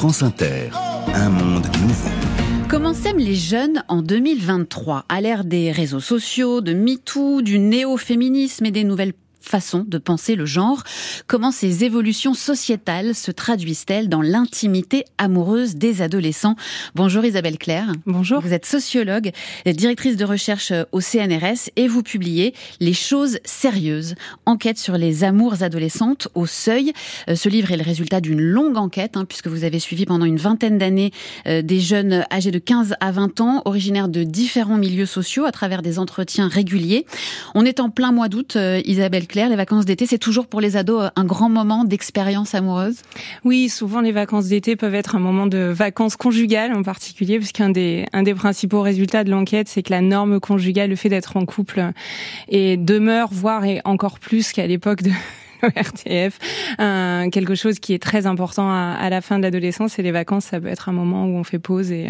France Inter, un monde nouveau. Comment s'aiment les jeunes en 2023 À l'ère des réseaux sociaux, de MeToo, du néo-féminisme et des nouvelles façon de penser le genre. Comment ces évolutions sociétales se traduisent-elles dans l'intimité amoureuse des adolescents? Bonjour Isabelle Claire. Bonjour. Vous êtes sociologue, directrice de recherche au CNRS et vous publiez Les choses sérieuses, enquête sur les amours adolescentes au seuil. Euh, ce livre est le résultat d'une longue enquête hein, puisque vous avez suivi pendant une vingtaine d'années euh, des jeunes âgés de 15 à 20 ans, originaires de différents milieux sociaux à travers des entretiens réguliers. On est en plein mois d'août, euh, Isabelle Claire, les vacances d'été, c'est toujours pour les ados un grand moment d'expérience amoureuse? Oui, souvent les vacances d'été peuvent être un moment de vacances conjugales en particulier, puisqu'un des, un des principaux résultats de l'enquête, c'est que la norme conjugale, le fait d'être en couple, et demeure, voire et encore plus qu'à l'époque de RTF, quelque chose qui est très important à, la fin de l'adolescence et les vacances, ça peut être un moment où on fait pause et,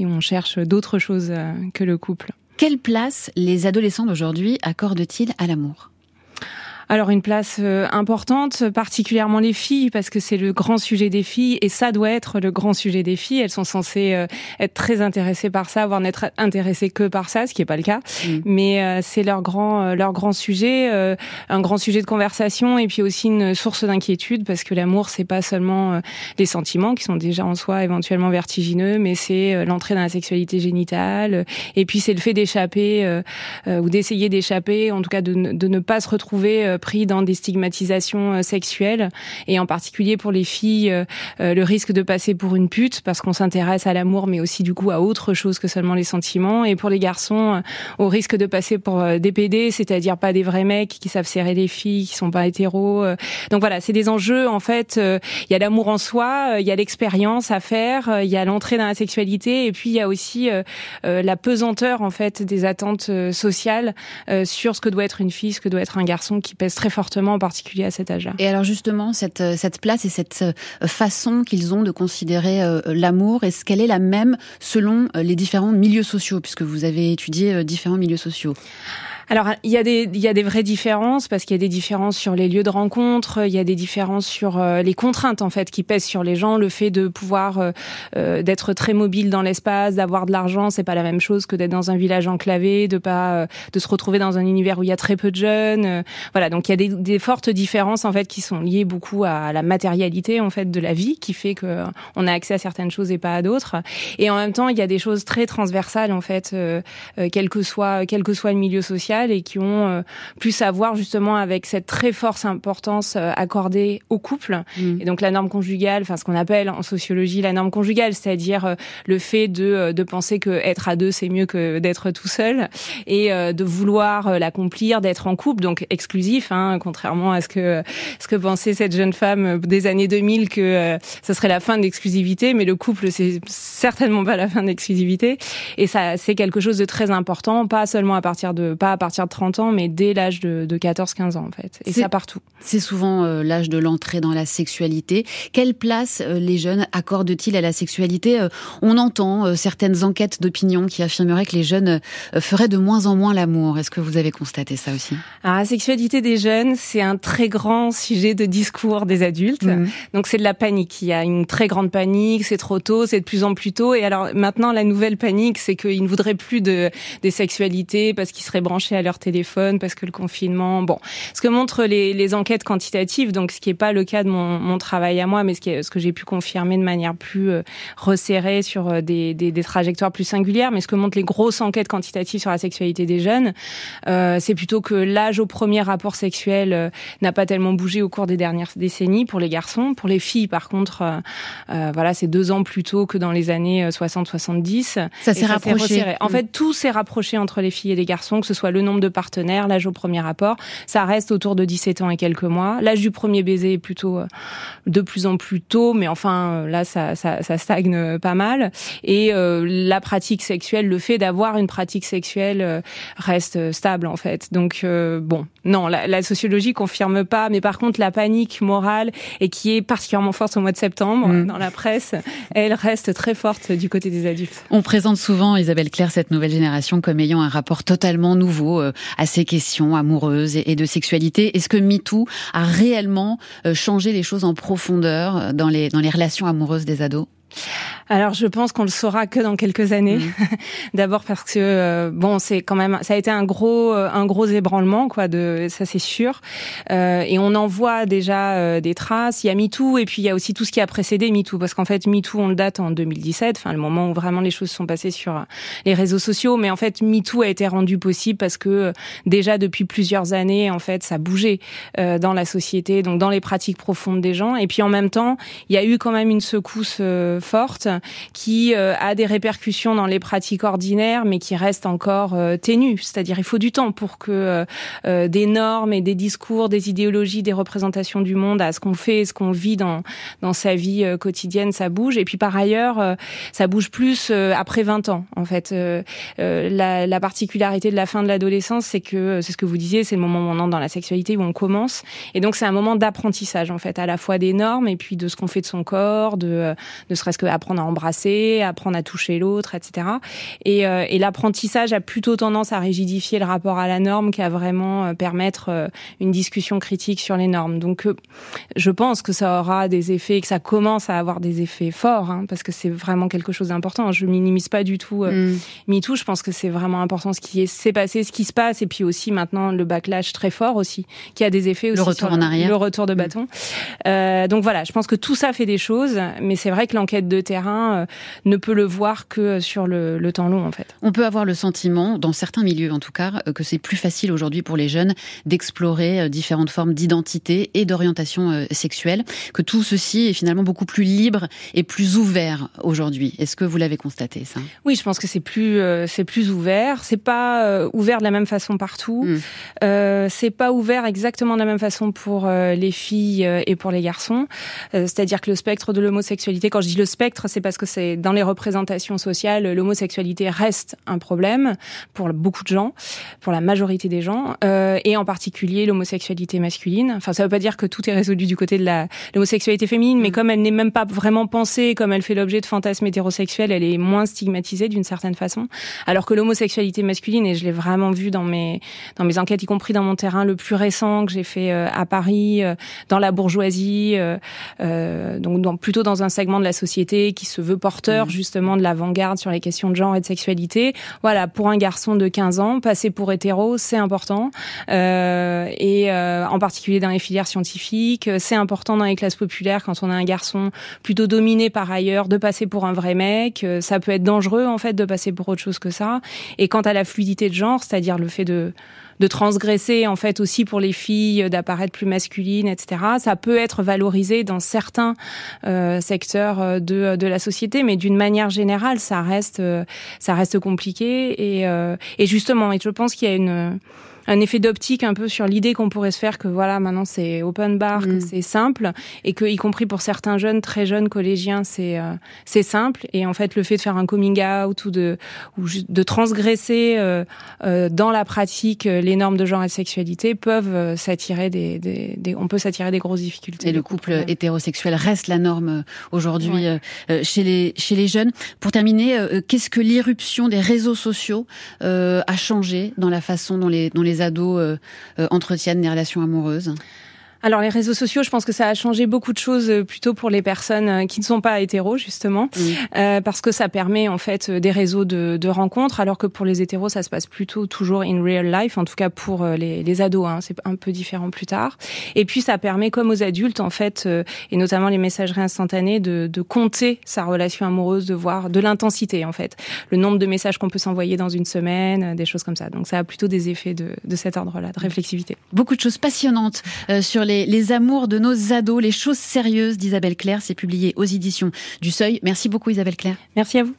et on cherche d'autres choses que le couple. Quelle place les adolescents d'aujourd'hui accordent-ils à l'amour? Alors une place euh, importante, particulièrement les filles, parce que c'est le grand sujet des filles, et ça doit être le grand sujet des filles. Elles sont censées euh, être très intéressées par ça, voire n'être intéressées que par ça, ce qui n'est pas le cas. Mm. Mais euh, c'est leur grand, leur grand sujet, un grand sujet de conversation, et puis aussi une source d'inquiétude, parce que l'amour, c'est pas seulement les sentiments qui sont déjà en soi éventuellement vertigineux, mais c'est l'entrée dans la sexualité génitale, et puis c'est le fait d'échapper ou d'essayer d'échapper, en tout cas de, de ne pas se retrouver pris dans des stigmatisations euh, sexuelles et en particulier pour les filles euh, euh, le risque de passer pour une pute parce qu'on s'intéresse à l'amour mais aussi du coup à autre chose que seulement les sentiments et pour les garçons au risque de passer pour des PD, c'est-à-dire pas des vrais mecs qui savent serrer les filles, qui sont pas hétéros. Donc voilà, c'est des enjeux en fait, il y a l'amour en soi, il y a l'expérience à faire, il y a l'entrée dans la sexualité et puis il y a aussi la pesanteur en fait des attentes sociales sur ce que doit être une fille, ce que doit être un garçon qui pèse très fortement, en particulier à cet âge-là. Et alors justement, cette, euh, cette place et cette euh, façon qu'ils ont de considérer euh, l'amour, est-ce qu'elle est la même selon les différents milieux sociaux, puisque vous avez étudié différents milieux sociaux? Alors, il y a des, il y a des vraies différences parce qu'il y a des différences sur les lieux de rencontre, il y a des différences sur euh, les contraintes en fait qui pèsent sur les gens. Le fait de pouvoir euh, euh, d'être très mobile dans l'espace, d'avoir de l'argent, c'est pas la même chose que d'être dans un village enclavé, de pas de se retrouver dans un univers où il y a très peu de jeunes. voilà, donc il y a des, des, fortes différences en fait qui sont liées beaucoup à la matérialité en fait de la vie, qui fait que on a accès à certaines choses et pas à d'autres. Et en même temps, il y a des choses très transversales en fait, quel que soit quel que soit le milieu social et qui ont euh, plus à voir justement avec cette très forte importance euh, accordée au couple. Mm. Et donc la norme conjugale, enfin ce qu'on appelle en sociologie la norme conjugale, c'est-à-dire euh, le fait de, de penser que être à deux c'est mieux que d'être tout seul et de vouloir l'accomplir, d'être en couple, donc exclusif, hein, contrairement à ce que ce que pensait cette jeune femme des années 2000 que ce serait la fin de l'exclusivité, mais le couple c'est certainement pas la fin de l'exclusivité et ça c'est quelque chose de très important, pas seulement à partir de pas à partir partir de 30 ans, mais dès l'âge de, 14-15 ans, en fait. Et ça partout. C'est souvent euh, l'âge de l'entrée dans la sexualité. Quelle place euh, les jeunes accordent-ils à la sexualité? Euh, On entend certaines enquêtes d'opinion qui affirmeraient que les jeunes feraient de moins en moins l'amour. Est-ce que vous avez constaté ça aussi? Alors, la sexualité des jeunes, c'est un très grand sujet de discours des adultes. Mmh. Donc, c'est de la panique. Il y a une très grande panique, c'est trop tôt, c'est de plus en plus tôt. Et alors, maintenant, la nouvelle panique, c'est qu'ils ne voudraient plus de, des sexualités parce qu'ils seraient branchés à leur téléphone parce que le confinement. Bon, ce que montrent les, les enquêtes quantitatives, donc ce qui n'est pas le cas de mon, mon, travail à moi, mais ce, qui est, ce que j'ai pu confirmer de manière plus euh, resserrée sur euh, des, des, des, trajectoires plus singulières, mais ce que montrent les grosses enquêtes quantitatives sur la sexualité des jeunes, euh, c'est plutôt que l'âge au premier rapport sexuel euh, n'a pas tellement bougé au cours des dernières décennies pour les garçons. Pour les filles, par contre, voilà, c'est deux ans plus tôt que dans les années 60-70. Ça s'est rapproché. En mm. fait, tout s'est rapproché entre les filles et les garçons, que ce soit le nombre de partenaires, l'âge au premier rapport, ça reste autour de 17 ans et quelques mois. L'âge du premier baiser est plutôt euh, de plus en plus tôt, mais enfin euh, là ça, ça, ça stagne pas mal. Et euh, la pratique sexuelle, le fait d'avoir une pratique sexuelle reste stable en fait. Donc bon, non, la, la, sociologie confirme pas, mais par contre la panique morale et qui est particulièrement forte au mois de septembre mm. dans la presse, elle reste très forte du côté des adultes. On présente souvent Isabelle Claire cette nouvelle génération comme ayant un rapport totalement nouveau ados à ces questions amoureuses et de sexualité. Est-ce que MeToo a réellement changé les choses en profondeur les, dans les relations amoureuses des ados? Alors je pense qu'on le saura que dans quelques années. Mmh. D'abord parce que euh, bon, c'est quand même ça a été un gros euh, un gros ébranlement quoi de ça c'est sûr. Euh, et on en voit déjà euh, des traces. Il y a MeToo et puis il y a aussi tout ce qui a précédé MeToo parce qu'en fait MeToo on le date en 2017, enfin le moment où vraiment les choses sont passées sur les réseaux sociaux, mais en fait MeToo a été rendu possible parce que déjà depuis plusieurs années en fait ça bougeait dans la société, donc dans les pratiques profondes des gens et puis en même temps, il y a eu quand même une secousse forte qui euh, a des répercussions dans les pratiques ordinaires, mais qui reste encore euh, ténue. C'est-à-dire, il faut du temps pour que euh, des normes et des discours, des idéologies, des représentations du monde à ce qu'on fait, ce qu'on vit dans dans sa vie quotidienne, ça bouge. Et puis par ailleurs, ça bouge plus après 20 ans. En fait, la, la particularité de la fin de l'adolescence, c'est que c'est ce que vous disiez, c'est le moment où on entre dans la sexualité, où on commence. Et donc c'est un moment d'apprentissage en fait, à la fois des normes et puis de ce qu'on fait de son corps, de ne serait-ce que apprendre à embrasser, apprendre à toucher l'autre, etc. Et, euh, et l'apprentissage a plutôt tendance à rigidifier le rapport à la norme qu'à vraiment euh, permettre euh, une discussion critique sur les normes. Donc, je pense que ça aura des effets, que ça commence à avoir des effets forts, hein, parce que c'est vraiment quelque chose d'important. Je minimise pas du tout mm. MeToo. Je pense que c'est vraiment important ce qui s'est passé, ce qui se passe, et puis aussi maintenant le backlash très fort aussi, qui a des effets aussi. Le retour en arrière. Le retour de mm. bâton. Euh, donc voilà, je pense que tout ça fait des choses, mais c'est vrai que l'enquête de terrain euh, ne peut le voir que sur le, le, temps long en fait. On peut avoir le sentiment, dans certains milieux en tout cas, euh, que c'est plus facile aujourd'hui pour les jeunes d'explorer euh, différentes formes d'identité et d'orientation sexuelle, que tout ceci est finalement beaucoup plus libre et plus ouvert aujourd'hui. Est-ce que vous l'avez constaté ça? Oui, je pense que c'est plus c'est plus ouvert. C'est pas ouvert de la même façon partout. Mm. Euh, c'est pas ouvert exactement de la même façon pour les filles et pour les garçons. C'est-à-dire que le spectre de l'homosexualité, quand je dis le spectre c'est parce que c'est dans les représentations sociales, l'homosexualité reste un problème pour beaucoup de gens, pour la majorité des gens, euh, et en particulier l'homosexualité masculine. Enfin, ça veut pas dire que tout est résolu du côté de la l'homosexualité féminine, mais mm. comme elle n'est même pas vraiment pensée, comme elle fait l'objet de fantasmes hétérosexuels, elle est moins stigmatisée d'une certaine façon. Alors que l'homosexualité masculine, et je l'ai vraiment vu dans mes dans mes enquêtes, y compris dans mon terrain le plus récent que j'ai fait euh, à Paris, euh, dans la bourgeoisie, euh, donc dans, plutôt dans un segment de la société qui se veut porteur mmh. justement de l'avant-garde sur les questions de genre et de sexualité. Voilà, pour un garçon de 15 ans, passer pour hétéro, c'est important. Euh, et euh, en particulier dans les filières scientifiques, c'est important dans les classes populaires quand on a un garçon plutôt dominé par ailleurs de passer pour un vrai mec. Ça peut être dangereux en fait de passer pour autre chose que ça. Et quant à la fluidité de genre, c'est-à-dire le fait de de transgresser en fait aussi pour les filles, d'apparaître plus masculines, etc. Ça peut être valorisé dans certains euh, secteurs euh, de, de la société, mais d'une manière générale, ça reste euh, ça reste compliqué et, euh, et justement, et je pense qu'il y a une un effet d'optique un peu sur l'idée qu'on pourrait se faire que voilà maintenant c'est open bar, que mm. c'est simple et que y compris pour certains jeunes très jeunes collégiens c'est euh, c'est simple et en fait le fait de faire un coming out ou de ou de transgresser euh, euh, dans la pratique les normes de genre et de sexualité peuvent s'attirer des, des, des, on peut s'attirer des grosses difficultés. Et le couple hétérosexuel reste la norme aujourd'hui chez les chez les jeunes. Pour terminer, qu'est-ce que l'irruption des réseaux sociaux a changé dans la façon dont les dont les les ados euh, euh, entretiennent des relations amoureuses alors les réseaux sociaux, je pense que ça a changé beaucoup de choses euh, plutôt pour les personnes euh, qui ne sont pas hétéros justement, euh, parce que ça permet en fait des réseaux de, de, rencontres, alors que pour les hétéros, ça se passe plutôt toujours in real life, en tout cas pour les, les ados, hein, c'est un peu différent plus tard. Et puis ça permet, comme aux adultes en fait, et notamment les messageries instantanées, de, de compter sa relation amoureuse, de voir de l'intensité en fait, le nombre de messages qu'on peut s'envoyer dans une semaine, des choses comme ça. Donc ça a plutôt des effets de, de cet ordre-là, de réflexivité. Beaucoup de choses passionnantes sur les, amours de nos ados, les choses sérieuses d'Isabelle Claire. C'est publié aux éditions du Seuil. Merci beaucoup Isabelle Claire. Merci à vous.